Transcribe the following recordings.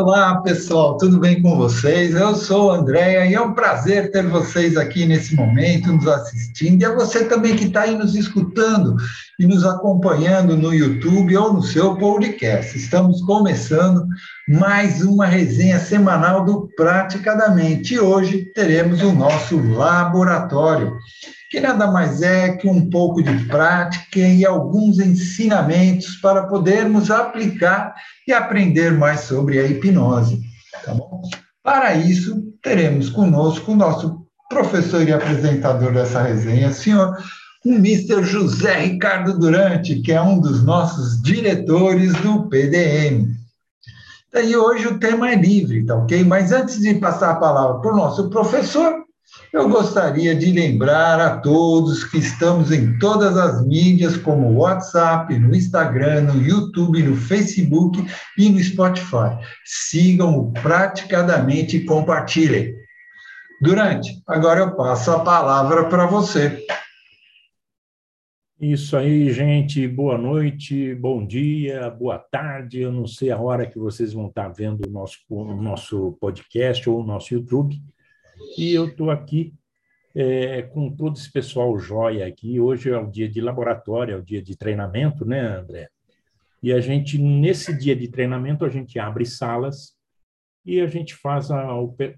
Olá, pessoal, tudo bem com vocês? Eu sou a Andréia e é um prazer ter vocês aqui nesse momento, nos assistindo, e é você também que está aí nos escutando e nos acompanhando no YouTube ou no seu podcast. Estamos começando mais uma resenha semanal do Praticadamente e hoje teremos o nosso laboratório que nada mais é que um pouco de prática e alguns ensinamentos para podermos aplicar e aprender mais sobre a hipnose. Tá bom? Para isso, teremos conosco o nosso professor e apresentador dessa resenha, senhor o Mr. José Ricardo Durante, que é um dos nossos diretores do PDM. E hoje o tema é livre, tá ok? Mas antes de passar a palavra para o nosso professor, eu gostaria de lembrar a todos que estamos em todas as mídias, como WhatsApp, no Instagram, no YouTube, no Facebook e no Spotify. Sigam-o praticadamente e compartilhem. Durante, agora eu passo a palavra para você. Isso aí, gente. Boa noite, bom dia, boa tarde. Eu não sei a hora que vocês vão estar vendo o nosso, o nosso podcast ou o nosso YouTube. E eu estou aqui é, com todo esse pessoal jóia aqui. Hoje é o dia de laboratório, é o dia de treinamento, né, André? E a gente, nesse dia de treinamento, a gente abre salas e a gente faz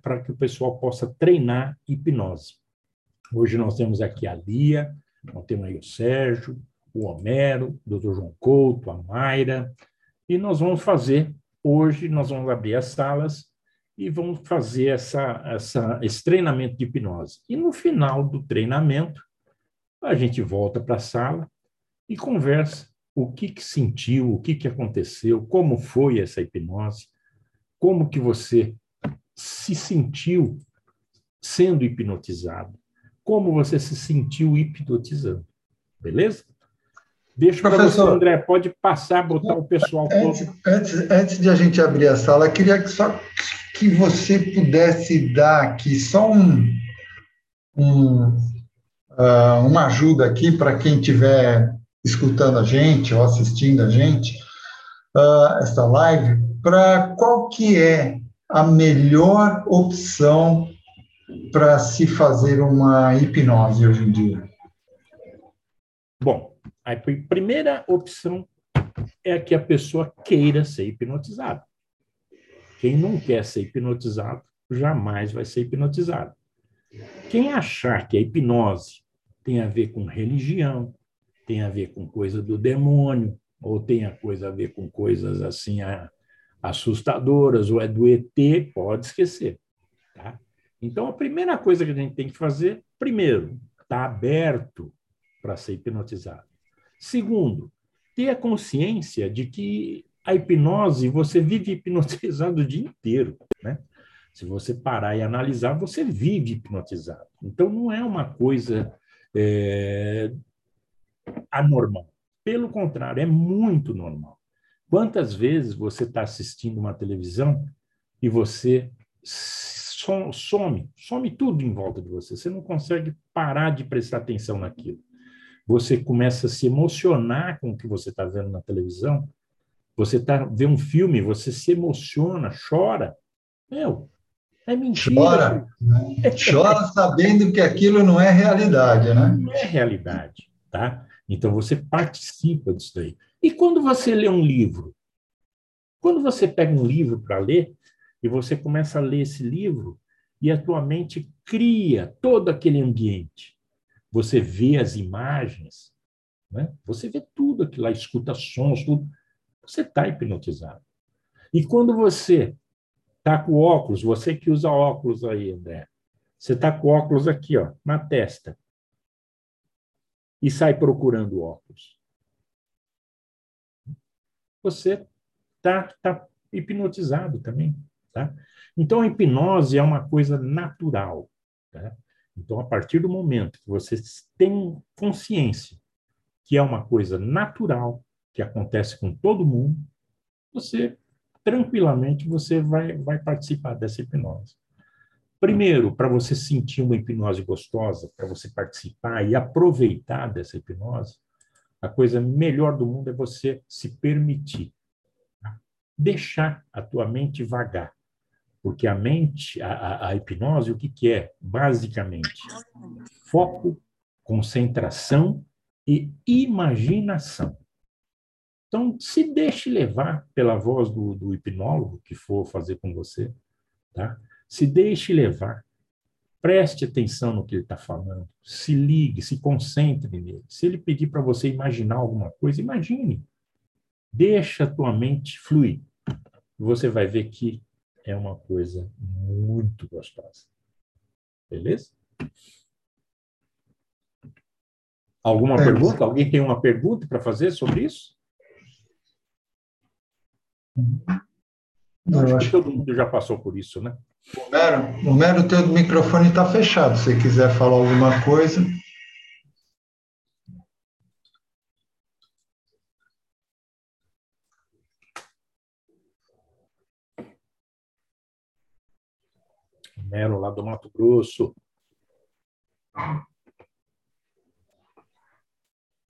para que o pessoal possa treinar hipnose. Hoje nós temos aqui a Lia, nós temos aí o Sérgio, o Homero, o Dr. João Couto, a Mayra, e nós vamos fazer, hoje nós vamos abrir as salas e vamos fazer essa, essa, esse treinamento de hipnose. E no final do treinamento, a gente volta para a sala e conversa o que, que sentiu, o que, que aconteceu, como foi essa hipnose, como que você se sentiu sendo hipnotizado, como você se sentiu hipnotizando. Beleza? Deixa para você, André. Pode passar, botar o pessoal antes, todo. Antes, antes de a gente abrir a sala, queria que só que você pudesse dar aqui só um, um uh, uma ajuda aqui para quem estiver escutando a gente ou assistindo a gente, uh, essa live, para qual que é a melhor opção para se fazer uma hipnose hoje em dia? Bom, a primeira opção é que a pessoa queira ser hipnotizada. Quem não quer ser hipnotizado jamais vai ser hipnotizado. Quem achar que a hipnose tem a ver com religião, tem a ver com coisa do demônio, ou tem a coisa a ver com coisas assim assustadoras, ou é do ET, pode esquecer. Tá? Então, a primeira coisa que a gente tem que fazer, primeiro, está aberto para ser hipnotizado. Segundo, ter a consciência de que a hipnose, você vive hipnotizado o dia inteiro, né? Se você parar e analisar, você vive hipnotizado. Então, não é uma coisa é, anormal. Pelo contrário, é muito normal. Quantas vezes você está assistindo uma televisão e você some, some tudo em volta de você. Você não consegue parar de prestar atenção naquilo. Você começa a se emocionar com o que você está vendo na televisão você tá, vê um filme, você se emociona, chora. Meu, é mentira. Chora. Chora sabendo que aquilo não é realidade, né? Não é realidade, tá? Então você participa disso daí. E quando você lê um livro? Quando você pega um livro para ler e você começa a ler esse livro e a tua mente cria todo aquele ambiente. Você vê as imagens, né? Você vê tudo aquilo lá, escuta sons, tudo você está hipnotizado. E quando você está com óculos, você que usa óculos aí, André, você está com óculos aqui, ó, na testa, e sai procurando óculos. Você está tá hipnotizado também. Tá? Então, a hipnose é uma coisa natural. Tá? Então, a partir do momento que você tem consciência que é uma coisa natural, que acontece com todo mundo, você tranquilamente você vai, vai participar dessa hipnose. Primeiro, para você sentir uma hipnose gostosa, para você participar e aproveitar dessa hipnose, a coisa melhor do mundo é você se permitir. Tá? deixar a tua mente vagar. Porque a mente, a, a, a hipnose, o que, que é? Basicamente, foco, concentração e imaginação. Então, se deixe levar pela voz do, do hipnólogo que for fazer com você, tá? Se deixe levar. Preste atenção no que ele está falando. Se ligue, se concentre nele. Se ele pedir para você imaginar alguma coisa, imagine. Deixa a tua mente fluir. Você vai ver que é uma coisa muito gostosa. Beleza? Alguma é. pergunta? Alguém tem uma pergunta para fazer sobre isso? Eu acho que todo mundo já passou por isso, né? O Mero, o Mero teu microfone está fechado. Se quiser falar alguma coisa. Mero, lá do Mato Grosso.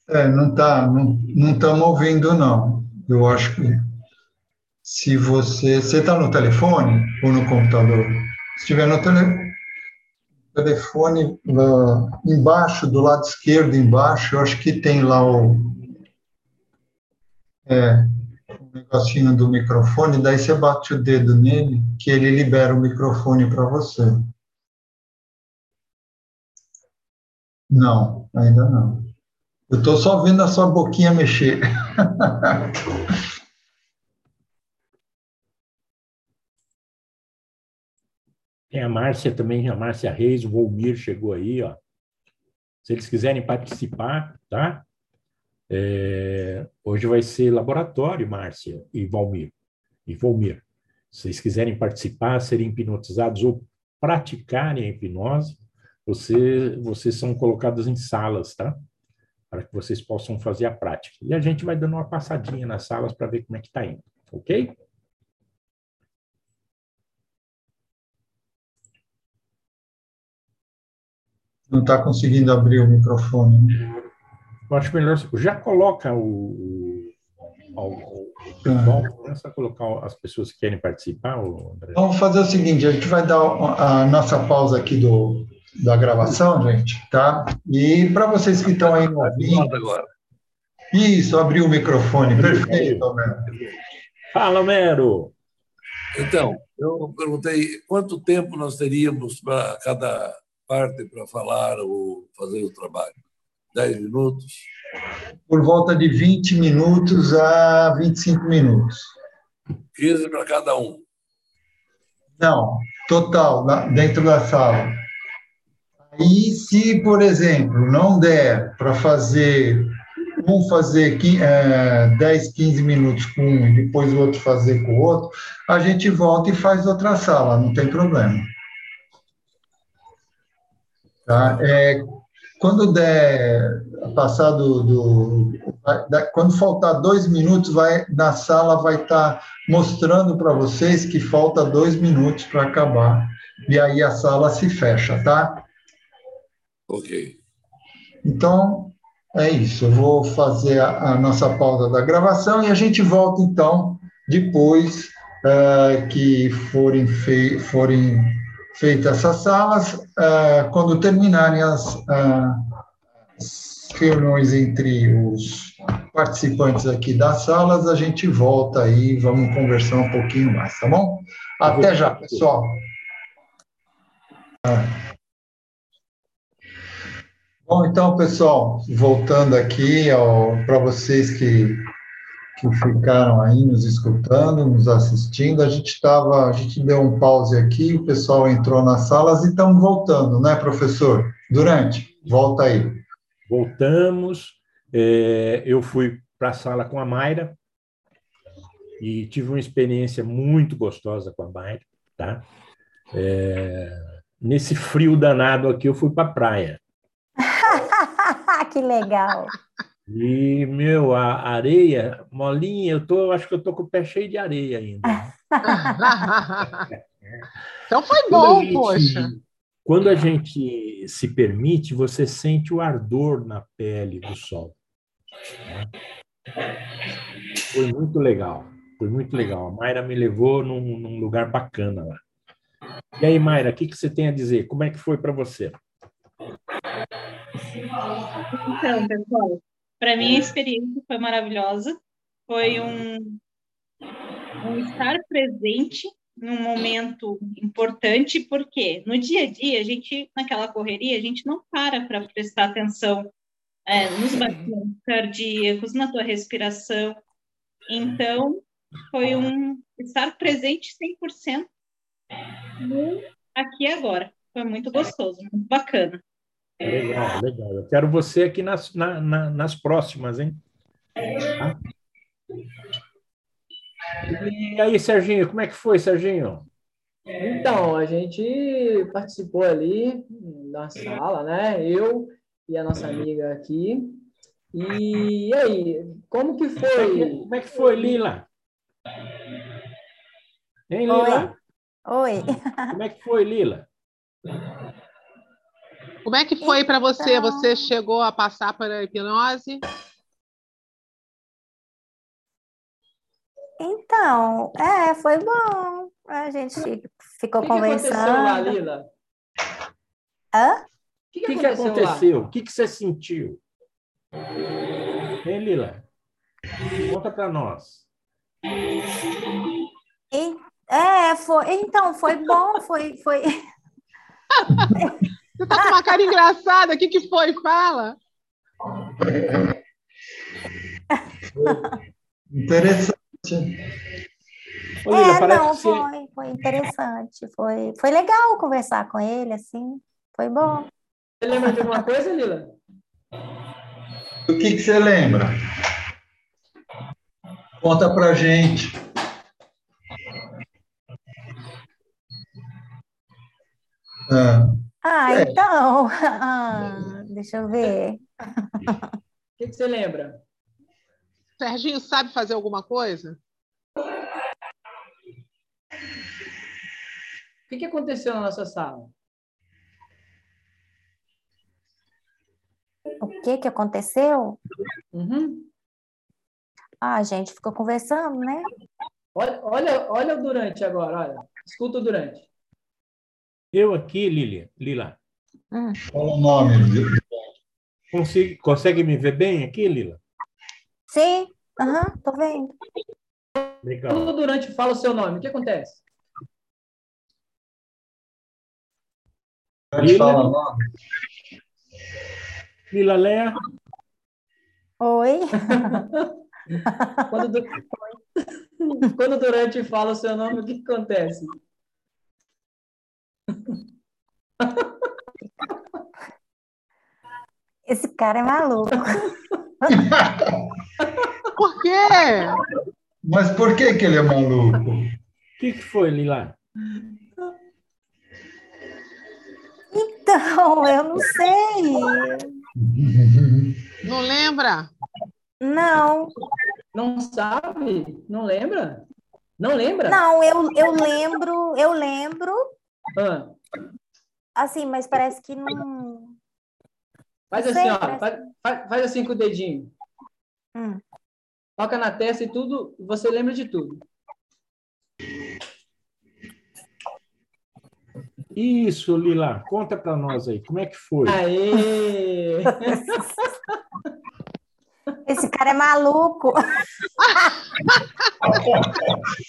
É, não tá, não estamos ouvindo, não. Eu acho que se você. Está no telefone ou no computador? Se estiver no tele, telefone, embaixo, do lado esquerdo, embaixo, eu acho que tem lá o. É, o negocinho do microfone, daí você bate o dedo nele, que ele libera o microfone para você. Não, ainda não. Eu estou só vendo a sua boquinha mexer. Tem a Márcia também, a Márcia Reis, o Volmir chegou aí, ó. Se eles quiserem participar, tá? É, hoje vai ser laboratório, Márcia e Valmir. E Volmir. Se vocês quiserem participar, serem hipnotizados ou praticarem a hipnose, você, vocês são colocados em salas, tá? Para que vocês possam fazer a prática. E a gente vai dando uma passadinha nas salas para ver como é que está indo, ok? Não está conseguindo abrir o microfone. Eu acho melhor. Já coloca o. o, o ah. começa a colocar as pessoas que querem participar. André. Vamos fazer o seguinte: a gente vai dar a nossa pausa aqui do, da gravação, gente, tá? E para vocês que estão aí ouvindo. agora. Isso, abriu o microfone. Perfeito, Homero. Fala, Mero. Então, eu perguntei quanto tempo nós teríamos para cada parte para falar ou fazer o trabalho? Dez minutos? Por volta de 20 minutos a 25 minutos. 15 para cada um? Não, total, dentro da sala. E se, por exemplo, não der para fazer um fazer 10, 15 minutos com um e depois o outro fazer com o outro, a gente volta e faz outra sala, não tem problema. Tá? É, quando der passado do, quando faltar dois minutos, vai na sala vai estar tá mostrando para vocês que falta dois minutos para acabar e aí a sala se fecha, tá? Ok. Então é isso. Eu vou fazer a, a nossa pausa da gravação e a gente volta então depois uh, que forem, forem feitas essas salas, uh, quando terminarem as, uh, as, reuniões entre os participantes aqui das salas, a gente volta aí e vamos conversar um pouquinho mais, tá bom? Até já, pessoal. Bom, então, pessoal, voltando aqui para vocês que que ficaram aí nos escutando, nos assistindo. A gente estava, a gente deu um pause aqui, o pessoal entrou nas salas e estamos voltando, né, professor? Durante, volta aí. Voltamos. É, eu fui para a sala com a Mayra e tive uma experiência muito gostosa com a Mayra, tá? É, nesse frio danado aqui, eu fui para a praia. que legal! E, meu, a areia, molinha, eu tô, acho que eu tô com o pé cheio de areia ainda. então foi bom, gente, poxa. Quando a gente se permite, você sente o ardor na pele do sol. Foi muito legal. Foi muito legal. A Mayra me levou num, num lugar bacana lá. E aí, Mayra, o que, que você tem a dizer? Como é que foi para você? Então, pessoal, para mim a experiência foi maravilhosa. Foi um, um estar presente num momento importante, porque no dia a dia, a gente, naquela correria, a gente não para para prestar atenção é, nos batimentos cardíacos, na tua respiração. Então, foi um estar presente 100% no aqui e agora. Foi muito gostoso, muito bacana. Legal, legal. Eu quero você aqui nas, na, na, nas próximas, hein? Tá? E aí, Serginho, como é que foi, Serginho? Então, a gente participou ali na sala, né? Eu e a nossa amiga aqui. E, aí, como que foi? Como é que foi, Lila? Hein, Lila? Oi. Oi. Como é que foi, Lila? Como é que foi para você? Então... Você chegou a passar por a hipnose? Então, é, foi bom. A gente ficou que conversando. O que aconteceu lá, Lila? Hã? O que, que, que, aconteceu? O que, que você sentiu? Hein, Lila? Conta para nós. É, foi. Então, foi bom, foi. foi... Você tá com uma cara engraçada. O que, que foi? Fala. Interessante. Ô, Lila, é, não, foi, foi interessante. Foi, foi legal conversar com ele, assim. Foi bom. Você lembra de alguma coisa, Lila? O que, que você lembra? Conta pra gente. Ah, ah é. então. Ah, deixa eu ver. O que, que você lembra? Serginho sabe fazer alguma coisa? O que, que aconteceu na nossa sala? O que que aconteceu? Uhum. Ah, a gente ficou conversando, né? Olha, olha, olha o Durante agora, olha. Escuta o Durante. Eu aqui, Lilia, Lila. Hum. Qual o nome? Consigo, consegue me ver bem aqui, Lila? Sim, aham, uhum, tô vendo. Legal. Quando durante fala o seu nome, o que acontece? Lila. Fala o nome. Lila Léa. Oi. quando, du... quando durante fala o seu nome, o que acontece? Esse cara é maluco. Por quê? Mas por que, que ele é maluco? O que, que foi, Lila? Então, eu não sei. Não lembra? Não. Não sabe? Não lembra? Não lembra? Não, eu, eu lembro, eu lembro. Ah. Assim, mas parece que não. Faz assim, ó. Parece... Faz, faz, assim com o dedinho. Hum. Toca na testa e tudo, você lembra de tudo. Isso, Lila, conta para nós aí, como é que foi? Aê! Esse cara é maluco.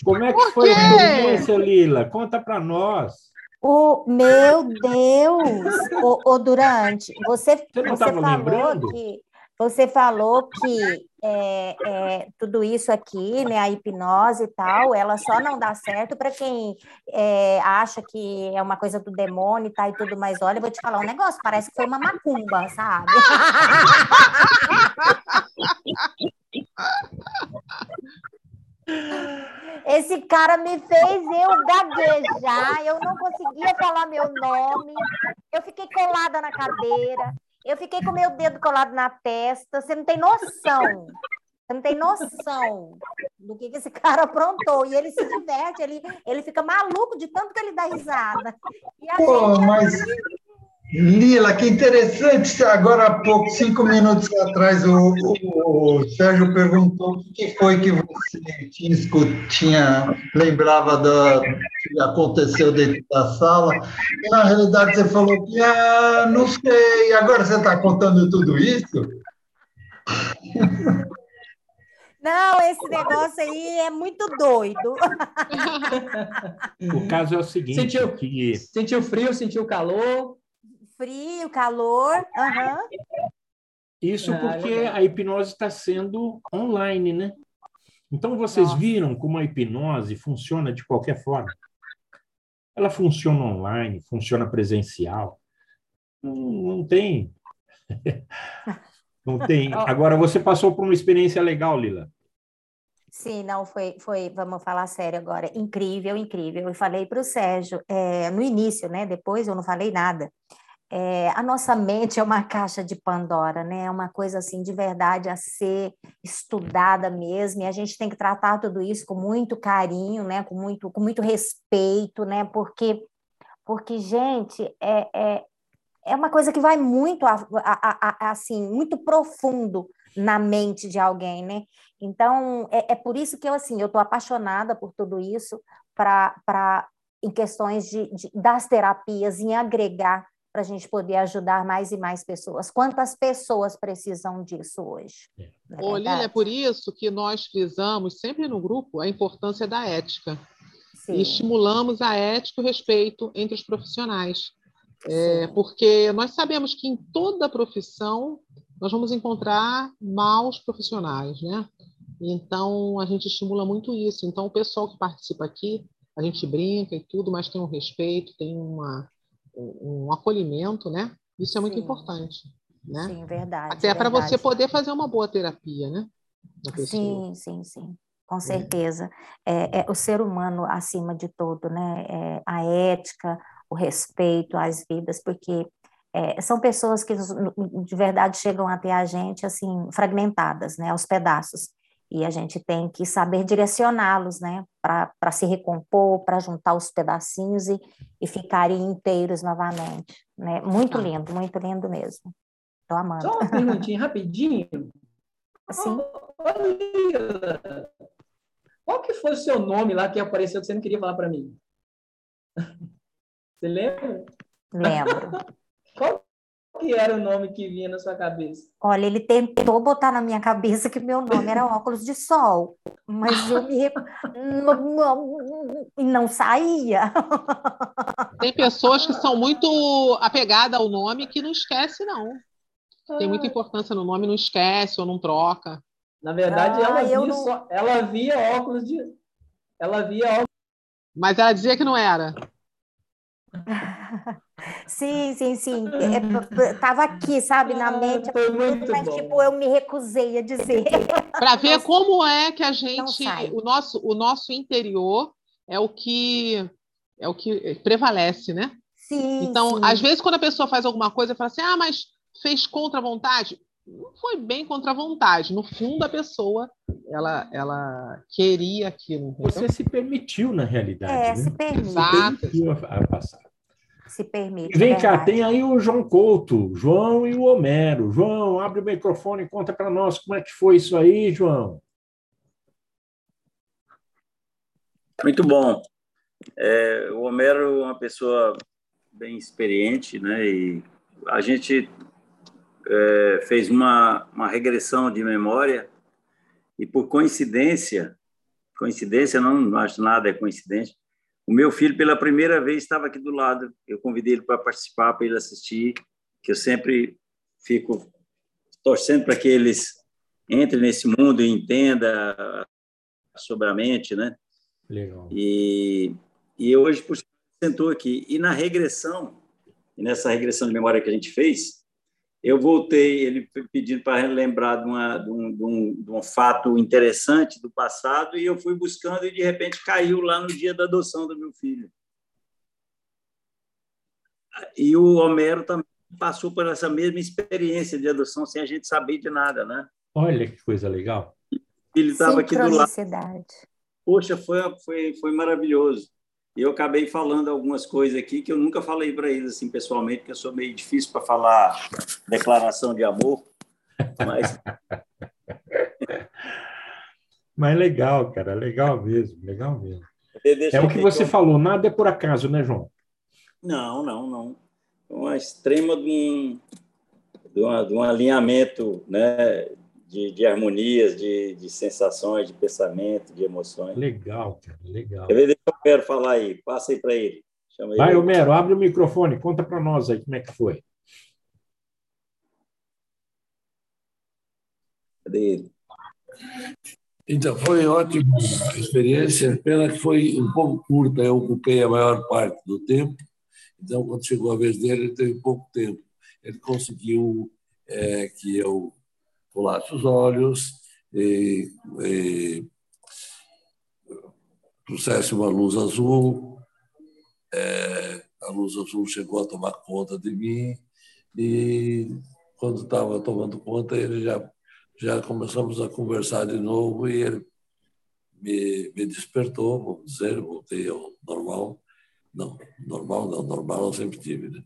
Como é que foi a experiência, Lila? Conta para nós. O meu Deus, o, o Durante, você, você, você falou lembrando? que você falou que é, é, tudo isso aqui, né, a hipnose e tal, ela só não dá certo para quem é, acha que é uma coisa do demônio e tal e tudo mais. Olha, eu vou te falar um negócio, parece que foi uma macumba, sabe? Esse cara me fez eu gaguejar, eu não conseguia falar meu nome, eu fiquei colada na cadeira. Eu fiquei com meu dedo colado na testa. Você não tem noção. Você não tem noção do que, que esse cara aprontou. E ele se diverte, ele, ele fica maluco de tanto que ele dá risada. Pô, mas Lila, que interessante. Agora há pouco, cinco minutos atrás, o, o, o Sérgio perguntou o que foi que você tinha, tinha lembrava do que aconteceu dentro da sala. E, na realidade, você falou que ah, não sei. Agora você está contando tudo isso? Não, esse negócio aí é muito doido. O caso é o seguinte: Sentiu, que sentiu frio, sentiu calor. Frio, calor. aham. Isso Ah, porque legal. a hipnose está sendo online, né? Então, vocês Nossa. viram como a hipnose funciona de qualquer forma. Ela funciona online, funciona presencial. Não, não tem. Não tem. Agora, você passou por uma experiência legal, Lila. Sim, não, foi, foi, vamos falar sério agora, incrível, incrível. Eu falei para o Sérgio, é, no início, né? Depois eu não falei nada. É, a nossa mente é uma caixa de Pandora, né? É uma coisa assim de verdade a ser estudada mesmo, e a gente tem que tratar tudo isso com muito carinho, né? Com muito, com muito respeito, né? Porque, porque gente, é, é, é uma coisa que vai muito a- a- a- assim, muito profundo na mente de alguém, né? Então, é, é por isso que eu, assim, eu estou apaixonada por tudo isso, para em questões de, de- das terapias, em agregar para a gente poder ajudar mais e mais pessoas. Quantas pessoas precisam disso hoje? é Ô, Lila, é verdade? por isso que nós frisamos sempre no grupo a importância da ética. Sim, E estimulamos a ética e o respeito entre os profissionais. É, porque nós sabemos que em toda profissão nós vamos encontrar maus profissionais, né? Então a gente estimula muito isso. Então o pessoal que participa aqui, a gente brinca e tudo, mas tem um respeito, tem uma, um acolhimento, né? Isso é muito Sim. importante, né? sim, verdade. Até para você poder fazer uma boa terapia, né? Sim, sim, sim, com certeza. É, é o ser humano acima de tudo, né? É a ética, o respeito às vidas, porque é, são pessoas que de verdade chegam até a gente assim fragmentadas, né? Aos pedaços. E a gente tem que saber direcioná-los, né? Para se recompor, para juntar os pedacinhos e, e ficarem inteiros novamente, né? Muito Ah. lindo, muito lindo mesmo. Estou amando. Só uma perguntinha rapidinho. Ô, Lila, Qual que foi o seu nome lá que apareceu que você não queria falar para mim? Você lembra? lembro. Qual que era o nome que vinha na sua cabeça? Olha, ele tentou botar na minha cabeça que meu nome era óculos de sol, mas eu me rec- não, não- e não saía. Tem pessoas que são muito apegadas ao nome que não esquece, não. Tem muita importância no nome, não esquece ou não troca. Na verdade, Ah, ela via não- só, ela via óculos de, ela via óculos. Mas ela dizia que não era. Sim, sim, sim. É, Tava aqui, sabe, na mente, Foi muito mas bom. tipo, eu me recusei a dizer. Para ver como é que a gente, o nosso, o nosso interior é o que é o que prevalece, né? Sim, Então, sim. às vezes, quando a pessoa faz alguma coisa, fala assim: ah, mas fez contra a vontade. Não foi bem contra a vontade. No fundo, a pessoa ela, ela queria aquilo. entendeu? Você se permitiu, na realidade. É, né? se permite, Exato. Permitiu a, a passar. Se permite. Vem é cá, verdade. tem aí o João Couto, João e o Homero. João, abre o microfone e conta para nós como é que foi isso aí, João. Muito bom. É, o Homero é uma pessoa bem experiente, né? E a gente é, fez uma, uma regressão de memória e por coincidência, coincidência não, não acho nada é coincidência. O meu filho pela primeira vez estava aqui do lado. Eu convidei ele para participar, para ele assistir, que eu sempre fico torcendo para que eles entrem nesse mundo e entenda sobre a mente, né? Legal. E, e hoje, por sentou aqui. E na regressão, e nessa regressão de memória que a gente fez, eu voltei, ele pedindo para lembrar de, uma, de, um, de, um, de um fato interessante do passado, e eu fui buscando e de repente caiu lá no dia da adoção do meu filho. E o Homero também passou por essa mesma experiência de adoção sem a gente saber de nada, né? Olha que coisa legal. Ele estava aqui do lado. Poxa, foi, foi, foi maravilhoso. E eu acabei falando algumas coisas aqui que eu nunca falei para eles assim pessoalmente, porque eu sou meio difícil para falar declaração de amor. Mas Mas legal, cara, legal mesmo, legal mesmo. É o que você falou, nada é por acaso, né, João? Não, não, não. Uma extrema de um, de, uma, de um alinhamento né, de, de harmonias, de, de sensações, de pensamento, de emoções. Legal, cara, legal. Quer ver, deixa eu quero falar aí, passa aí para ele. Chama Vai, Homero, abre o microfone, conta para nós aí como é que foi. Cadê ele? Então, foi ótima experiência, pena que foi um pouco curta, eu ocupei a maior parte do tempo, então, quando chegou a vez dele, ele teve pouco tempo. Ele conseguiu é, que eu colasse os olhos e, e trouxesse uma luz azul. É, a luz azul chegou a tomar conta de mim e, quando estava tomando conta, ele já já começamos a conversar de novo e ele me, me despertou, vamos dizer, voltei ao normal. Não, normal não, normal eu sempre tive. Né?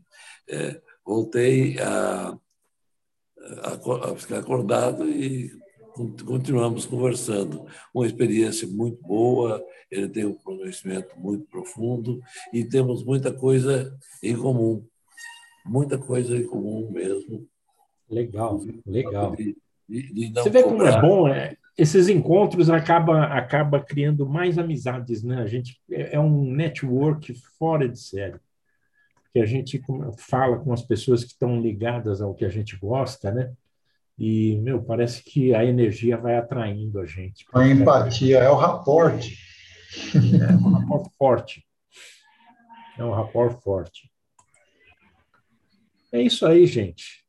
É, voltei a, a, a, ficar acordado e continuamos conversando. Uma experiência muito boa, ele tem um conhecimento muito profundo e temos muita coisa em comum. Muita coisa em comum mesmo. Legal, legal. Você vê como é bom, é, esses encontros acaba acaba criando mais amizades, né? A gente é, é um network fora de série, que a gente fala com as pessoas que estão ligadas ao que a gente gosta, né? E meu, parece que a energia vai atraindo a gente. A empatia é o raporte. É um rapport forte. É um rapport forte. É isso aí, gente.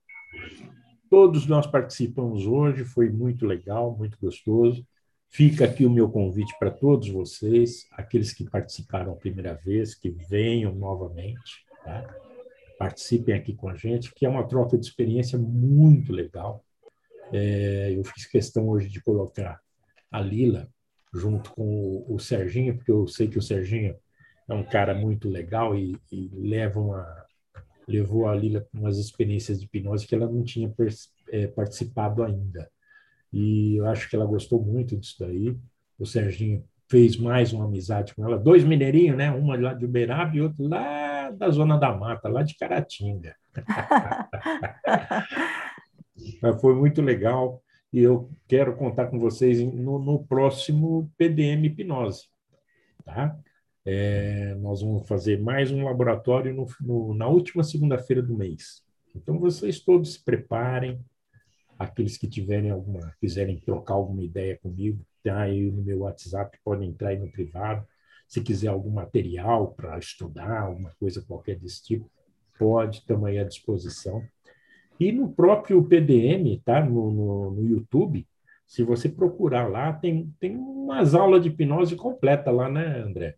Todos nós participamos hoje, foi muito legal, muito gostoso. Fica aqui o meu convite para todos vocês, aqueles que participaram a primeira vez, que venham novamente, tá? participem aqui com a gente, que é uma troca de experiência muito legal. É, eu fiz questão hoje de colocar a Lila junto com o, o Serginho, porque eu sei que o Serginho é um cara muito legal e, e leva uma, levou a Lila para umas experiências de hipnose que ela não tinha é, participado ainda. E eu acho que ela gostou muito disso daí. O Serginho fez mais uma amizade com ela. Dois mineirinhos, né? Uma lá de Uberaba e outro lá da Zona da Mata, lá de Caratinga. Foi muito legal e eu quero contar com vocês no, no próximo PDM Hipnose. Tá? É, nós vamos fazer mais um laboratório no, no, na última segunda-feira do mês. Então, vocês todos se preparem. Aqueles que tiverem alguma, quiserem trocar alguma ideia comigo, tá aí no meu WhatsApp, podem entrar aí no privado. Se quiser algum material para estudar, alguma coisa qualquer desse tipo, pode, estamos aí à disposição. E no próprio PDM, tá? no, no, no YouTube, se você procurar lá, tem, tem umas aulas de hipnose completa lá, né, André?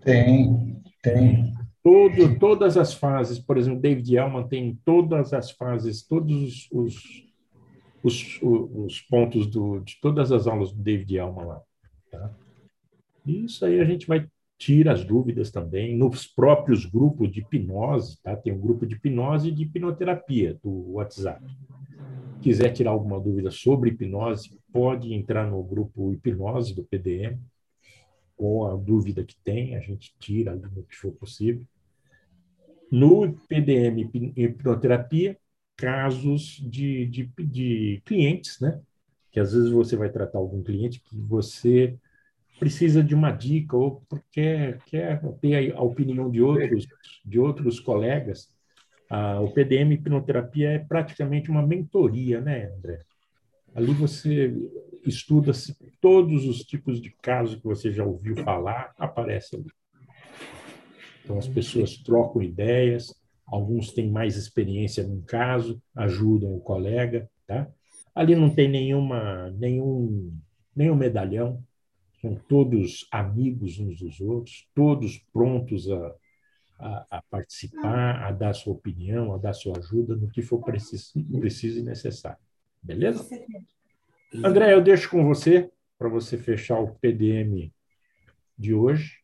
Tem, tem. Todo, todas as fases, por exemplo, David Elman tem todas as fases, todos os, os, os, os pontos do, de todas as aulas do David Elman lá. Tá? Isso aí a gente vai tirar as dúvidas também nos próprios grupos de hipnose, tá? Tem um grupo de hipnose e de hipnoterapia do WhatsApp. Quiser tirar alguma dúvida sobre hipnose, pode entrar no grupo hipnose do PDM com a dúvida que tem, a gente tira ali no que for possível. No PDM hipnoterapia, casos de, de, de clientes, né? Que às vezes você vai tratar algum cliente que você precisa de uma dica ou porque quer ter a opinião de outros, de outros colegas. O PDM hipnoterapia é praticamente uma mentoria, né, André? Ali você estuda todos os tipos de casos que você já ouviu falar, aparece ali. Então as pessoas trocam ideias, alguns têm mais experiência num caso, ajudam o colega, tá? Ali não tem nenhuma nenhum nenhum medalhão, são todos amigos uns dos outros, todos prontos a, a, a, participar, a dar sua opinião, a dar sua ajuda no que for preciso, preciso e necessário. Beleza? André, eu deixo com você para você fechar o PDM de hoje.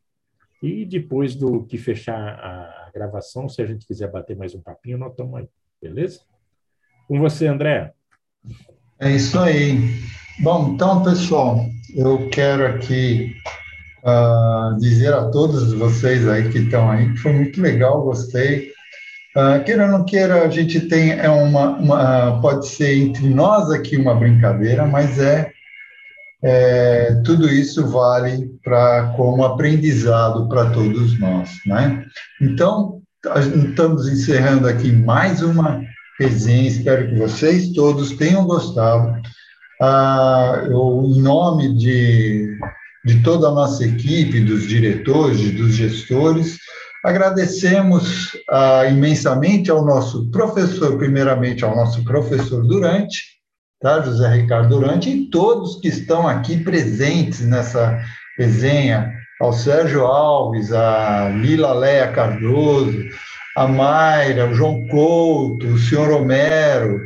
E depois do que fechar a gravação, se a gente quiser bater mais um papinho, nós estamos aí, beleza? Com você, André. É isso aí. Bom, então, pessoal, eu quero aqui uh, dizer a todos vocês aí que estão aí que foi muito legal, gostei. Uh, queira ou não queira, a gente tem é uma, uma, pode ser entre nós aqui uma brincadeira, mas é, é tudo isso vale para como aprendizado para todos nós, né? Então estamos encerrando aqui mais uma resenha. Espero que vocês todos tenham gostado. Ah, em nome de, de toda a nossa equipe, dos diretores, dos gestores, agradecemos ah, imensamente ao nosso professor, primeiramente ao nosso professor Durante, tá, José Ricardo Durante, e todos que estão aqui presentes nessa resenha, ao Sérgio Alves, a Lila Leia Cardoso, a Mayra, o João Couto, o senhor Homero,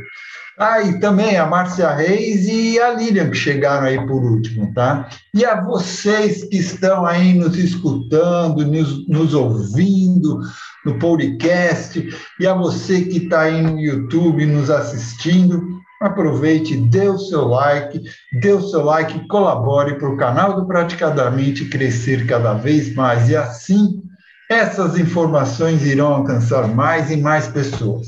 ah, e também a Márcia Reis e a Lilian, que chegaram aí por último, tá? E a vocês que estão aí nos escutando, nos, nos ouvindo no podcast, e a você que está aí no YouTube nos assistindo, aproveite, dê o seu like, dê o seu like, colabore para o canal do Praticadamente crescer cada vez mais, e assim essas informações irão alcançar mais e mais pessoas.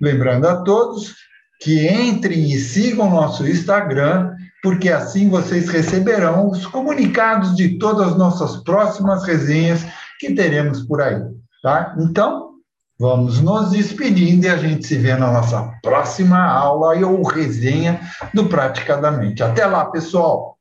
Lembrando a todos que entrem e sigam nosso Instagram, porque assim vocês receberão os comunicados de todas as nossas próximas resenhas que teremos por aí, tá? Então, vamos nos despedindo e a gente se vê na nossa próxima aula ou resenha do Praticadamente. Até lá, pessoal!